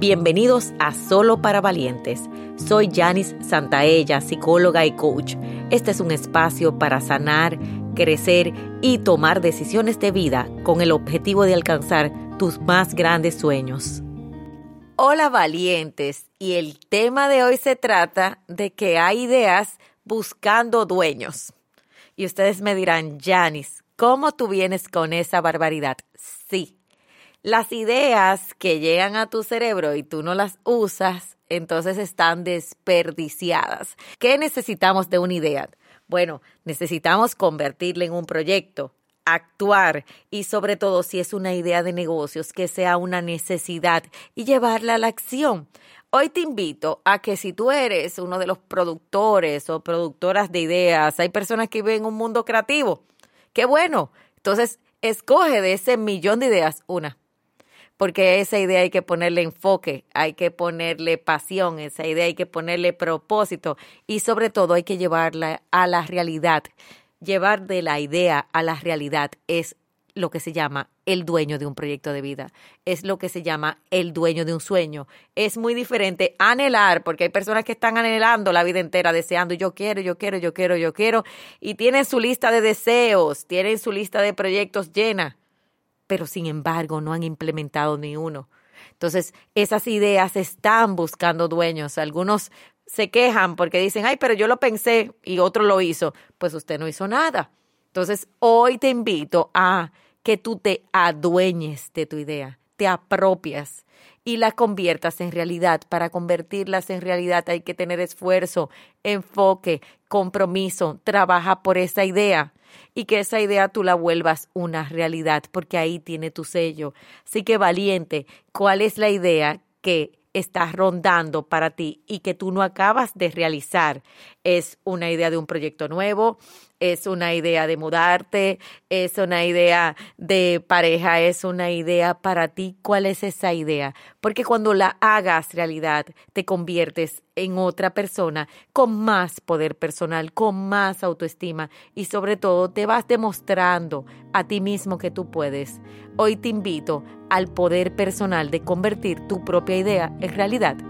Bienvenidos a Solo para Valientes. Soy Janice Santaella, psicóloga y coach. Este es un espacio para sanar, crecer y tomar decisiones de vida con el objetivo de alcanzar tus más grandes sueños. Hola valientes, y el tema de hoy se trata de que hay ideas buscando dueños. Y ustedes me dirán, Janice, ¿cómo tú vienes con esa barbaridad? Sí, las ideas que llegan a tu cerebro y tú no las usas, entonces están desperdiciadas. ¿Qué necesitamos de una idea? Bueno, necesitamos convertirla en un proyecto, actuar y sobre todo si es una idea de negocios que sea una necesidad y llevarla a la acción. Hoy te invito a que si tú eres uno de los productores o productoras de ideas, hay personas que viven un mundo creativo. Qué bueno. Entonces, escoge de ese millón de ideas una porque esa idea hay que ponerle enfoque, hay que ponerle pasión, esa idea hay que ponerle propósito y sobre todo hay que llevarla a la realidad. Llevar de la idea a la realidad es lo que se llama el dueño de un proyecto de vida, es lo que se llama el dueño de un sueño. Es muy diferente anhelar, porque hay personas que están anhelando la vida entera, deseando, yo quiero, yo quiero, yo quiero, yo quiero, y tienen su lista de deseos, tienen su lista de proyectos llena pero sin embargo no han implementado ni uno. Entonces, esas ideas están buscando dueños. Algunos se quejan porque dicen, ay, pero yo lo pensé y otro lo hizo. Pues usted no hizo nada. Entonces, hoy te invito a que tú te adueñes de tu idea, te apropias y la conviertas en realidad. Para convertirlas en realidad hay que tener esfuerzo, enfoque, compromiso, trabaja por esa idea y que esa idea tú la vuelvas una realidad, porque ahí tiene tu sello. Así que valiente, ¿cuál es la idea que estás rondando para ti y que tú no acabas de realizar? ¿Es una idea de un proyecto nuevo? es una idea de mudarte, es una idea de pareja, es una idea para ti. ¿Cuál es esa idea? Porque cuando la hagas realidad, te conviertes en otra persona con más poder personal, con más autoestima y sobre todo te vas demostrando a ti mismo que tú puedes. Hoy te invito al poder personal de convertir tu propia idea en realidad.